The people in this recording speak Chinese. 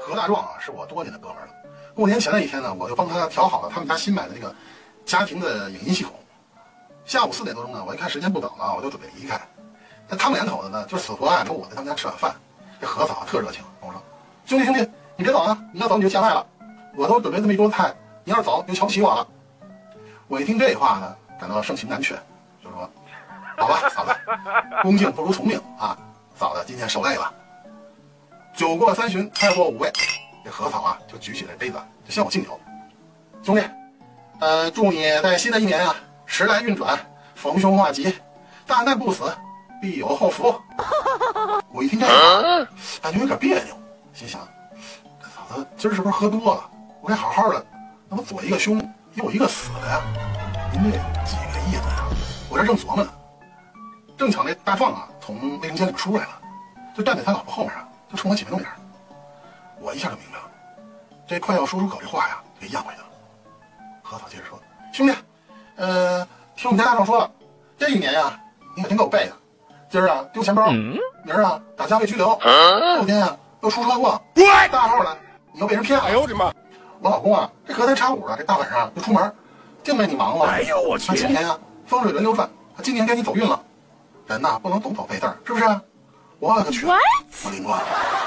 何大壮啊，是我多年的哥们儿了。过年前的一天呢，我就帮他调好了他们家新买的那个家庭的影音系统。下午四点多钟呢，我一看时间不等了，我就准备离开。那他们两口子呢，就死活按说我在他们家吃晚饭。这何嫂特热情，跟我说：“兄弟兄弟，你别走啊！你要走你就见外了。我都准备这么一桌菜，你要是走你就瞧不起我了。”我一听这话呢，感到盛情难却，就说：“好吧，嫂子，恭敬不如从命啊！嫂子今天受累了。”酒过三巡，菜过五味，这何嫂啊就举起了杯子，就向我敬酒：“兄弟，呃，祝你在新的一年啊，时来运转，逢凶化吉，大难不死，必有后福。”我一听这话，感觉有点别扭，心想：这嫂子今儿是不是喝多了？我该好好的，那么左一个凶，右一个死的呀？您这几个意思呀？我这正琢磨呢，正巧那大壮啊从卫生间里边出来了，就站在他老婆后面啊，就冲我挤眉弄眼。我一下就明白了，这快要说出口这话呀，给咽回去了。何嫂接着说：“兄弟，呃，听我们家大壮说了，这一年呀，你可真够背的。今儿啊丢钱包，明儿啊打架被拘留，后天啊又出车祸，大号了你又被人骗了。哎呦我的妈！我老公啊，这隔三差五的，这大晚上就出门，净被你忙活。哎呦我去！今年啊风水轮流转，今年该你走运了。人呐不能总走背字儿，是不是？我勒个去！我灵光。